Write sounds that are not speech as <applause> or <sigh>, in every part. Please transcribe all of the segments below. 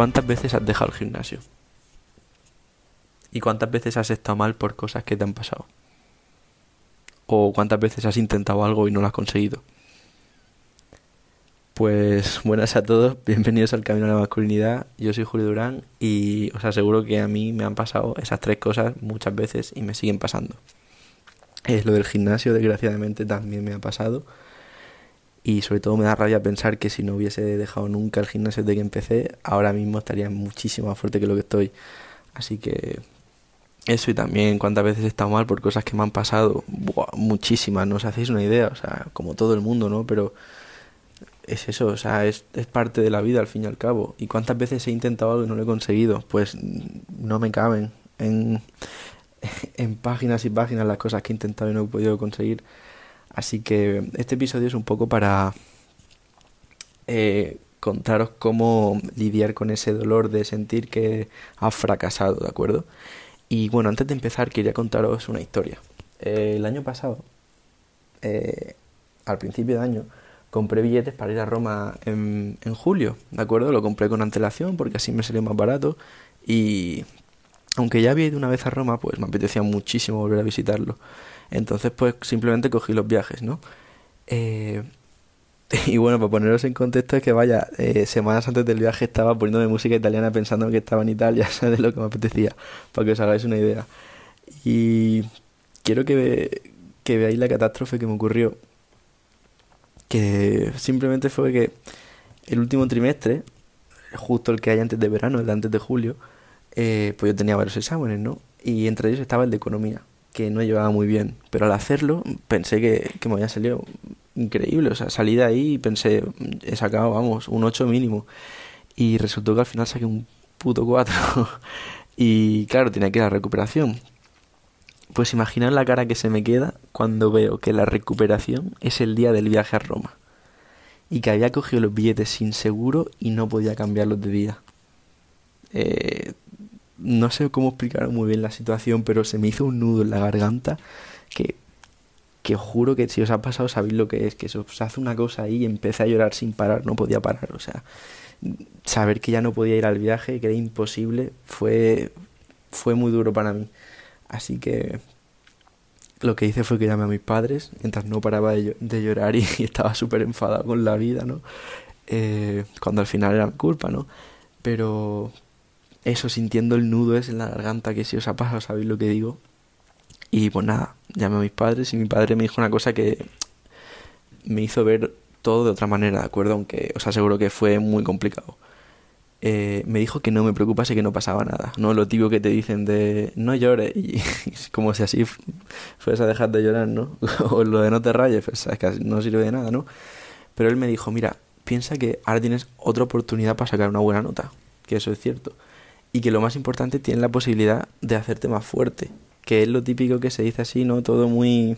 ¿Cuántas veces has dejado el gimnasio? ¿Y cuántas veces has estado mal por cosas que te han pasado? ¿O cuántas veces has intentado algo y no lo has conseguido? Pues buenas a todos, bienvenidos al Camino a la Masculinidad. Yo soy Julio Durán y os aseguro que a mí me han pasado esas tres cosas muchas veces y me siguen pasando. Es lo del gimnasio, desgraciadamente, también me ha pasado. Y sobre todo me da rabia pensar que si no hubiese dejado nunca el gimnasio desde que empecé, ahora mismo estaría muchísimo más fuerte que lo que estoy. Así que eso y también cuántas veces he estado mal por cosas que me han pasado. muchísimas, no os hacéis una idea. O sea, como todo el mundo, ¿no? Pero es eso, o sea, es, es parte de la vida al fin y al cabo. ¿Y cuántas veces he intentado algo y no lo he conseguido? Pues no me caben en, <laughs> en páginas y páginas las cosas que he intentado y no he podido conseguir. Así que este episodio es un poco para eh, contaros cómo lidiar con ese dolor de sentir que has fracasado, ¿de acuerdo? Y bueno, antes de empezar quería contaros una historia. El año pasado, eh, al principio de año, compré billetes para ir a Roma en, en julio, ¿de acuerdo? Lo compré con antelación porque así me salió más barato y aunque ya había ido una vez a Roma, pues me apetecía muchísimo volver a visitarlo. Entonces, pues simplemente cogí los viajes, ¿no? Eh, <laughs> y bueno, para poneros en contexto es que vaya, eh, semanas antes del viaje estaba poniéndome música italiana pensando que estaba en Italia. <laughs> De lo que me apetecía, para que os hagáis una idea. Y quiero que, que veáis la catástrofe que me ocurrió. Que simplemente fue que el último trimestre, justo el que hay antes de verano, el de antes de julio, eh, pues yo tenía varios exámenes, ¿no? Y entre ellos estaba el de economía, que no llevaba muy bien. Pero al hacerlo pensé que, que me había salido increíble. O sea, salí de ahí y pensé, he sacado, vamos, un 8 mínimo. Y resultó que al final saqué un puto 4. <laughs> y claro, tenía que la recuperación. Pues imaginad la cara que se me queda cuando veo que la recuperación es el día del viaje a Roma. Y que había cogido los billetes sin seguro y no podía cambiarlos de día. Eh, no sé cómo explicar muy bien la situación, pero se me hizo un nudo en la garganta que, que juro que si os ha pasado sabéis lo que es, que se os hace una cosa ahí y empecé a llorar sin parar, no podía parar, o sea, saber que ya no podía ir al viaje, que era imposible, fue, fue muy duro para mí. Así que lo que hice fue que llamé a mis padres, mientras no paraba de, llorar <laughs> y, estaba súper enfadado con la vida, ¿no? Eh, cuando al final era culpa, ¿no? Pero, eso sintiendo el nudo es en la garganta, que si os ha pasado sabéis lo que digo. Y pues nada, llamé a mis padres y mi padre me dijo una cosa que me hizo ver todo de otra manera, ¿de acuerdo? Aunque os aseguro que fue muy complicado. Eh, me dijo que no me preocupase que no pasaba nada, ¿no? Lo típico que te dicen de no llores y <laughs> como si así fuese a dejar de llorar, ¿no? <laughs> o lo de no te rayes, pues es que no sirve de nada, ¿no? Pero él me dijo, mira, piensa que ahora tienes otra oportunidad para sacar una buena nota, que eso es cierto y que lo más importante tiene la posibilidad de hacerte más fuerte, que es lo típico que se dice así, ¿no? Todo muy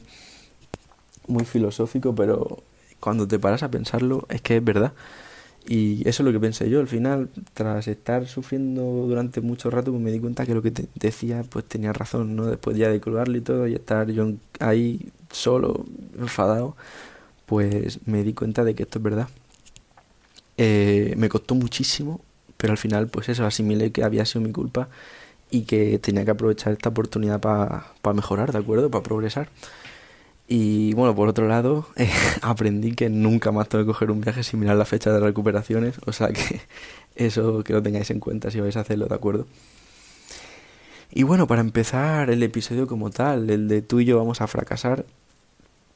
muy filosófico, pero cuando te paras a pensarlo es que es verdad. Y eso es lo que pensé yo. Al final, tras estar sufriendo durante mucho rato, pues me di cuenta que lo que te decía, pues tenía razón, ¿no? Después ya de colgarlo y todo, y estar yo ahí solo, enfadado, pues me di cuenta de que esto es verdad. Eh, me costó muchísimo pero al final pues eso, asimilé que había sido mi culpa y que tenía que aprovechar esta oportunidad para mejorar, ¿de acuerdo? Para progresar. Y bueno, por otro lado, <laughs> eh, aprendí que nunca más tengo que coger un viaje sin mirar la fecha de recuperaciones, o sea que <laughs> eso que lo tengáis en cuenta si vais a hacerlo, ¿de acuerdo? Y bueno, para empezar el episodio como tal, el de tú y yo vamos a fracasar,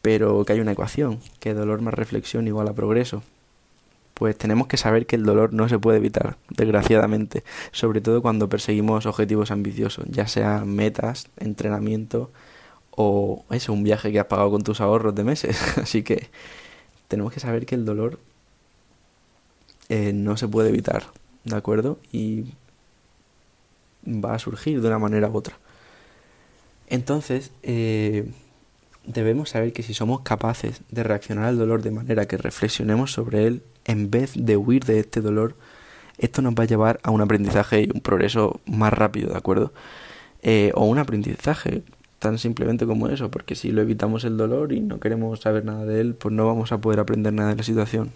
pero que hay una ecuación, que dolor más reflexión igual a progreso pues tenemos que saber que el dolor no se puede evitar, desgraciadamente, sobre todo cuando perseguimos objetivos ambiciosos, ya sean metas, entrenamiento o eso, un viaje que has pagado con tus ahorros de meses. <laughs> Así que tenemos que saber que el dolor eh, no se puede evitar, ¿de acuerdo? Y va a surgir de una manera u otra. Entonces, eh, debemos saber que si somos capaces de reaccionar al dolor de manera que reflexionemos sobre él en vez de huir de este dolor, esto nos va a llevar a un aprendizaje y un progreso más rápido, ¿de acuerdo? Eh, o un aprendizaje tan simplemente como eso, porque si lo evitamos el dolor y no queremos saber nada de él, pues no vamos a poder aprender nada de la situación.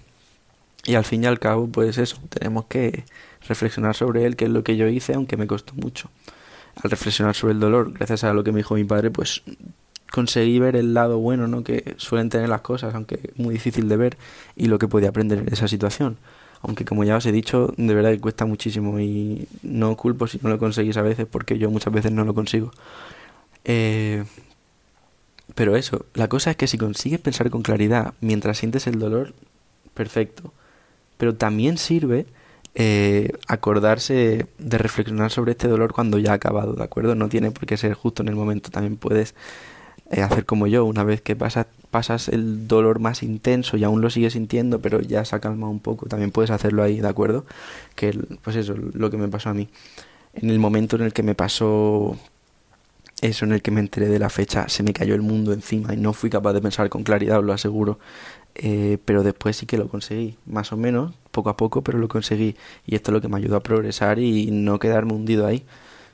Y al fin y al cabo, pues eso, tenemos que reflexionar sobre él, que es lo que yo hice, aunque me costó mucho. Al reflexionar sobre el dolor, gracias a lo que me dijo mi padre, pues conseguí ver el lado bueno ¿no? que suelen tener las cosas, aunque es muy difícil de ver, y lo que podía aprender en esa situación. Aunque como ya os he dicho, de verdad que cuesta muchísimo y no culpo si no lo conseguís a veces, porque yo muchas veces no lo consigo. Eh, pero eso, la cosa es que si consigues pensar con claridad mientras sientes el dolor, perfecto. Pero también sirve eh, acordarse de reflexionar sobre este dolor cuando ya ha acabado, ¿de acuerdo? No tiene por qué ser justo en el momento, también puedes eh, hacer como yo, una vez que pasas, el dolor más intenso y aún lo sigues sintiendo, pero ya se ha calmado un poco, también puedes hacerlo ahí, ¿de acuerdo? Que, pues eso, lo que me pasó a mí. En el momento en el que me pasó eso, en el que me enteré de la fecha, se me cayó el mundo encima y no fui capaz de pensar con claridad, os lo aseguro. Eh, pero después sí que lo conseguí, más o menos, poco a poco, pero lo conseguí. Y esto es lo que me ayudó a progresar y no quedarme hundido ahí.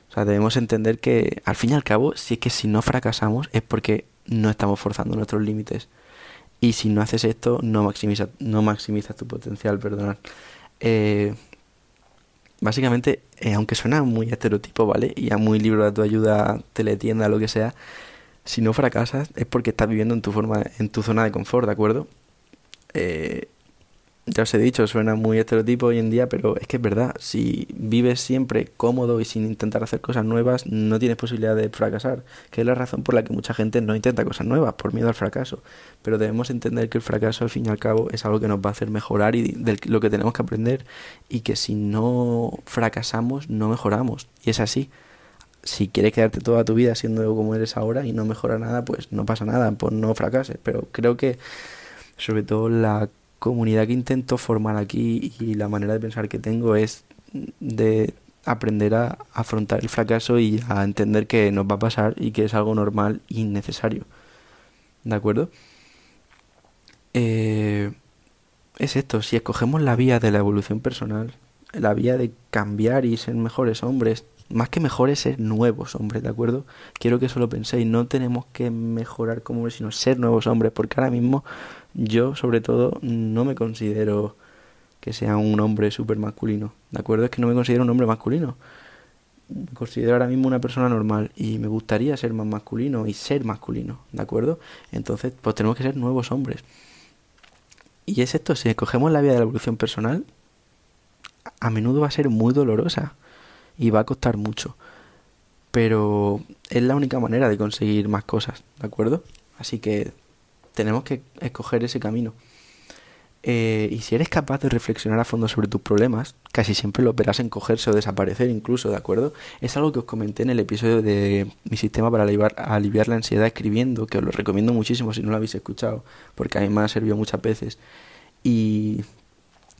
O sea, debemos entender que al fin y al cabo, si es que si no fracasamos es porque no estamos forzando nuestros límites. Y si no haces esto, no maximizas no maximiza tu potencial, perdonad. Eh, básicamente, eh, aunque suena muy estereotipo, ¿vale? Y a muy libro de tu ayuda, teletienda, lo que sea, si no fracasas es porque estás viviendo en tu forma, en tu zona de confort, ¿de acuerdo? Eh, ya os he dicho, suena muy estereotipo hoy en día, pero es que es verdad, si vives siempre cómodo y sin intentar hacer cosas nuevas, no tienes posibilidad de fracasar, que es la razón por la que mucha gente no intenta cosas nuevas, por miedo al fracaso. Pero debemos entender que el fracaso, al fin y al cabo, es algo que nos va a hacer mejorar y de lo que tenemos que aprender, y que si no fracasamos, no mejoramos. Y es así. Si quieres quedarte toda tu vida siendo como eres ahora y no mejora nada, pues no pasa nada, pues no fracases. Pero creo que sobre todo la comunidad que intento formar aquí y la manera de pensar que tengo es de aprender a afrontar el fracaso y a entender que nos va a pasar y que es algo normal y necesario. ¿De acuerdo? Eh, es esto, si escogemos la vía de la evolución personal, la vía de cambiar y ser mejores hombres, más que mejores, ser nuevos hombres, ¿de acuerdo? Quiero que eso lo penséis, no tenemos que mejorar como hombres, sino ser nuevos hombres, porque ahora mismo yo, sobre todo, no me considero que sea un hombre súper masculino, ¿de acuerdo? Es que no me considero un hombre masculino. Me considero ahora mismo una persona normal y me gustaría ser más masculino y ser masculino, ¿de acuerdo? Entonces, pues tenemos que ser nuevos hombres. Y es esto, si escogemos la vía de la evolución personal, a menudo va a ser muy dolorosa y va a costar mucho. Pero es la única manera de conseguir más cosas, ¿de acuerdo? Así que tenemos que escoger ese camino. Eh, y si eres capaz de reflexionar a fondo sobre tus problemas, casi siempre lo verás en cogerse o desaparecer incluso, ¿de acuerdo? Es algo que os comenté en el episodio de mi sistema para aliviar, aliviar la ansiedad escribiendo, que os lo recomiendo muchísimo si no lo habéis escuchado, porque a mí me ha servido muchas veces. Y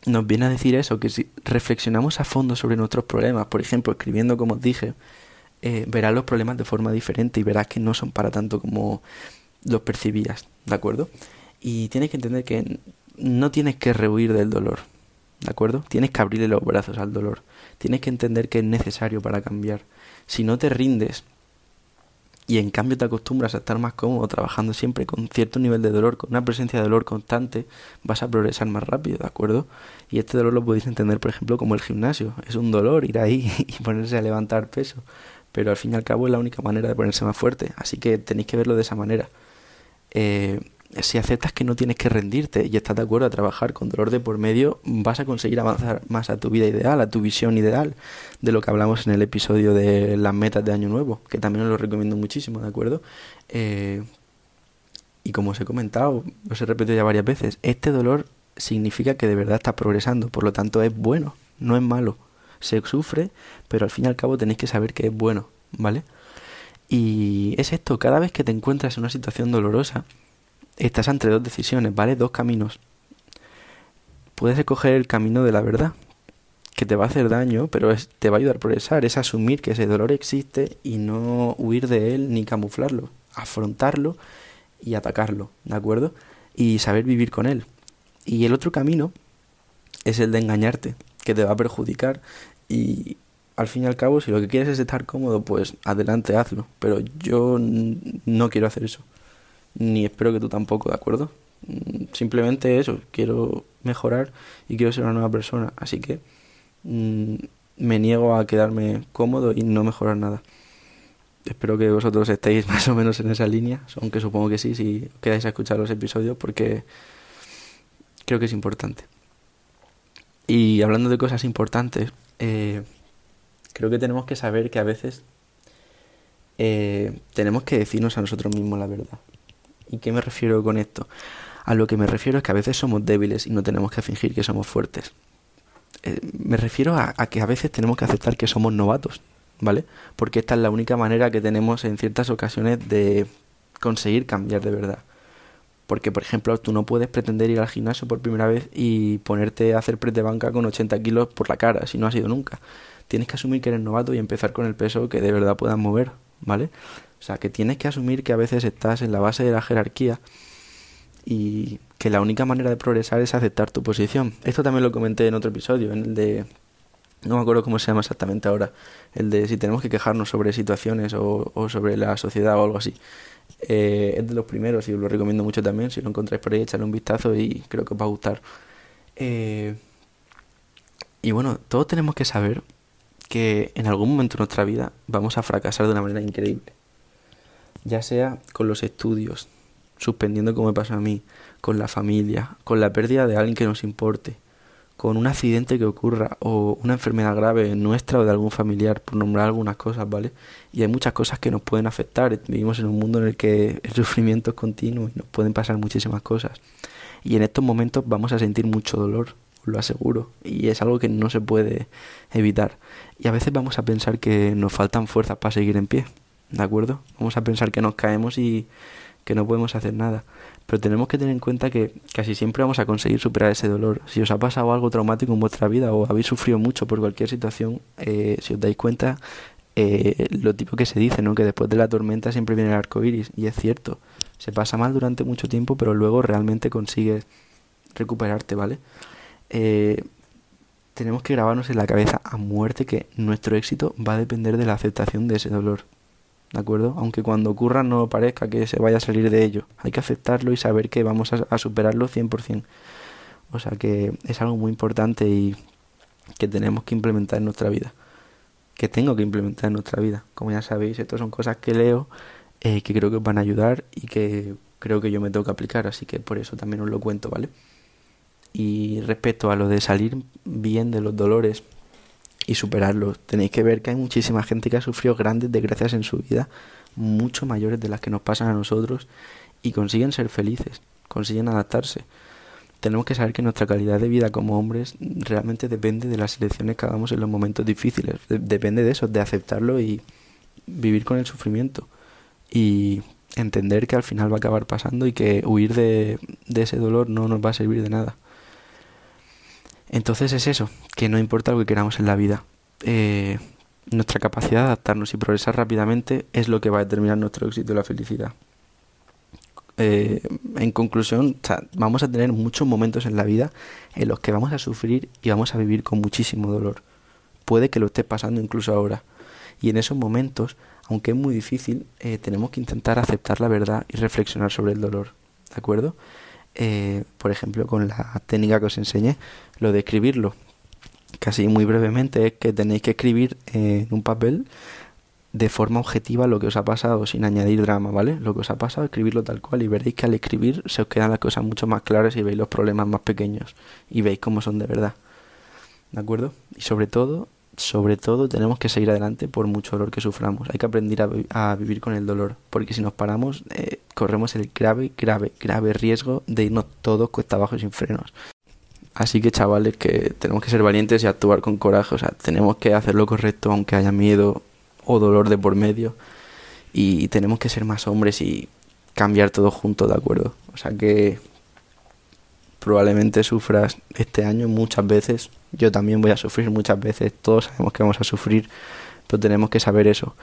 nos viene a decir eso, que si reflexionamos a fondo sobre nuestros problemas, por ejemplo, escribiendo como os dije, eh, verás los problemas de forma diferente y verás que no son para tanto como los percibías, ¿de acuerdo? Y tienes que entender que no tienes que rehuir del dolor, ¿de acuerdo? Tienes que abrirle los brazos al dolor. Tienes que entender que es necesario para cambiar. Si no te rindes y en cambio te acostumbras a estar más cómodo trabajando siempre con cierto nivel de dolor, con una presencia de dolor constante, vas a progresar más rápido, ¿de acuerdo? Y este dolor lo podéis entender, por ejemplo, como el gimnasio. Es un dolor ir ahí <laughs> y ponerse a levantar peso, pero al fin y al cabo es la única manera de ponerse más fuerte, así que tenéis que verlo de esa manera. Eh, si aceptas que no tienes que rendirte y estás de acuerdo a trabajar con dolor de por medio, vas a conseguir avanzar más a tu vida ideal, a tu visión ideal, de lo que hablamos en el episodio de las metas de Año Nuevo, que también os lo recomiendo muchísimo, ¿de acuerdo? Eh, y como os he comentado, os he repetido ya varias veces, este dolor significa que de verdad estás progresando, por lo tanto es bueno, no es malo. Se sufre, pero al fin y al cabo tenéis que saber que es bueno, ¿vale? Y es esto, cada vez que te encuentras en una situación dolorosa, estás entre dos decisiones, ¿vale? Dos caminos. Puedes escoger el camino de la verdad, que te va a hacer daño, pero te va a ayudar a progresar, es asumir que ese dolor existe y no huir de él ni camuflarlo, afrontarlo y atacarlo, ¿de acuerdo? Y saber vivir con él. Y el otro camino es el de engañarte, que te va a perjudicar y al fin y al cabo, si lo que quieres es estar cómodo, pues adelante, hazlo. Pero yo no quiero hacer eso. Ni espero que tú tampoco, ¿de acuerdo? Mm, simplemente eso, quiero mejorar y quiero ser una nueva persona. Así que mm, me niego a quedarme cómodo y no mejorar nada. Espero que vosotros estéis <laughs> más o menos en esa línea, aunque supongo que sí, si quedáis a escuchar los episodios, porque creo que es importante. Y hablando de cosas importantes, eh, creo que tenemos que saber que a veces eh, tenemos que decirnos a nosotros mismos la verdad. ¿Y qué me refiero con esto? A lo que me refiero es que a veces somos débiles y no tenemos que fingir que somos fuertes. Eh, me refiero a, que a veces tenemos que aceptar que somos novatos, ¿vale? Porque esta es la única manera que tenemos en ciertas ocasiones de conseguir cambiar de verdad. Porque, por ejemplo, tú no puedes pretender ir al gimnasio por primera vez y ponerte a hacer press de banca con 80 kilos por la cara, si no has ido nunca. Tienes que asumir que eres novato y empezar con el peso que de verdad puedas mover, ¿vale? O sea, que tienes que asumir que a veces estás en la base de la jerarquía y que la única manera de progresar es aceptar tu posición. Esto también lo comenté en otro episodio, en el de... No me acuerdo cómo se llama exactamente ahora, el de si tenemos que quejarnos sobre situaciones o, sobre la sociedad o algo así. Eh, es de los primeros y os lo recomiendo mucho también. Si lo encontráis por ahí, echadle un vistazo y creo que os va a gustar. Eh, y bueno, todos tenemos que saber que en algún momento de nuestra vida vamos a fracasar de una manera increíble. Ya sea con los estudios, suspendiendo como me pasa a mí, con la familia, con la pérdida de alguien que nos importe, con un accidente que ocurra o una enfermedad grave nuestra o de algún familiar, por nombrar algunas cosas, ¿vale? Y hay muchas cosas que nos pueden afectar. Vivimos en un mundo en el que el sufrimiento es continuo y nos pueden pasar muchísimas cosas. Y en estos momentos vamos a sentir mucho dolor, lo aseguro, y es algo que no se puede evitar. Y a veces vamos a pensar que nos faltan fuerzas para seguir en pie, ¿de acuerdo? Vamos a pensar que nos caemos y que no podemos hacer nada. Pero tenemos que tener en cuenta que casi siempre vamos a conseguir superar ese dolor. Si os ha pasado algo traumático en vuestra vida o habéis sufrido mucho por cualquier situación, eh, si os dais cuenta, eh, lo tipo que se dice, ¿no? Que después de la tormenta siempre viene el arco iris. Y es cierto, se pasa mal durante mucho tiempo, pero luego realmente consigues recuperarte, ¿vale? Eh, tenemos que grabarnos en la cabeza a muerte que nuestro éxito va a depender de la aceptación de ese dolor. ¿De acuerdo? Aunque cuando ocurra no parezca que se vaya a salir de ello. Hay que aceptarlo y saber que vamos a, a superarlo 100%. O sea que es algo muy importante y que tenemos que implementar en nuestra vida. Que tengo que implementar en nuestra vida. Como ya sabéis, estas son cosas que leo, eh, que creo que os van a ayudar y que creo que yo me tengo que aplicar. Así que por eso también os lo cuento, ¿vale? Y respecto a lo de salir bien de los dolores, y superarlos. Tenéis que ver que hay muchísima gente que ha sufrido grandes desgracias en su vida, mucho mayores de las que nos pasan a nosotros, y consiguen ser felices, consiguen adaptarse. Tenemos que saber que nuestra calidad de vida como hombres realmente depende de las elecciones que hagamos en los momentos difíciles. depende de eso, de aceptarlo y vivir con el sufrimiento. Y entender que al final va a acabar pasando y que huir de, de ese dolor no nos va a servir de nada. Entonces es eso, que no importa lo que queramos en la vida. Eh, nuestra capacidad de adaptarnos y progresar rápidamente es lo que va a determinar nuestro éxito y la felicidad. Eh, en conclusión, vamos a tener muchos momentos en la vida en los que vamos a sufrir y vamos a vivir con muchísimo dolor. Puede que lo esté pasando incluso ahora. Y en esos momentos, aunque es muy difícil, eh, tenemos que intentar aceptar la verdad y reflexionar sobre el dolor. ¿De acuerdo? Eh, por ejemplo, con la técnica que os enseñé, lo de escribirlo. Casi muy brevemente es que tenéis que escribir en un papel de forma objetiva lo que os ha pasado, sin añadir drama, ¿vale? Lo que os ha pasado, escribirlo tal cual y veréis que al escribir se os quedan las cosas mucho más claras y veis los problemas más pequeños y veis cómo son de verdad. ¿De acuerdo? Y sobre todo, sobre todo tenemos que seguir adelante por mucho dolor que suframos. Hay que aprender a, vivir con el dolor, porque si nos paramos eh, corremos el grave, grave, grave riesgo de irnos todos cuesta abajo y sin frenos. Así que chavales, que tenemos que ser valientes y actuar con coraje, o sea, tenemos que hacer lo correcto aunque haya miedo o dolor de por medio y tenemos que ser más hombres y cambiar todo juntos, ¿de acuerdo? O sea que probablemente sufras este año muchas veces, yo también voy a sufrir muchas veces, todos sabemos que vamos a sufrir, pero tenemos que saber eso,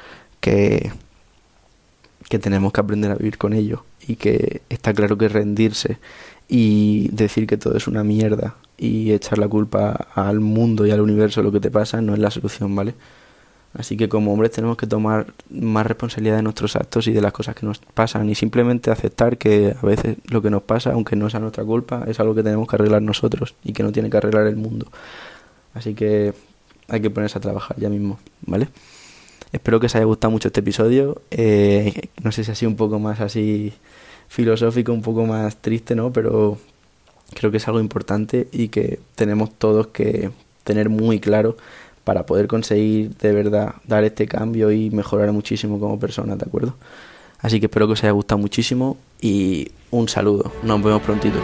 que, que tenemos que aprender a vivir con ello y que está claro que rendirse y decir que todo es una mierda y echar la culpa al mundo y al universo lo que te pasa no es la solución, ¿vale? Así que como hombres tenemos que tomar más responsabilidad de nuestros actos y de las cosas que nos pasan y simplemente aceptar que a veces lo que nos pasa, aunque no sea nuestra culpa, es algo que tenemos que arreglar nosotros y que no tiene que arreglar el mundo. Así que hay que ponerse a trabajar ya mismo, ¿vale? Espero que os haya gustado mucho este episodio. Eh, no sé si ha sido un poco más así filosófico, un poco más triste, ¿no? Pero creo que es algo importante y que tenemos todos que tener muy claro para poder conseguir de verdad dar este cambio y mejorar muchísimo como persona, ¿de acuerdo? Así que espero que os haya gustado muchísimo y un saludo. Nos vemos prontito.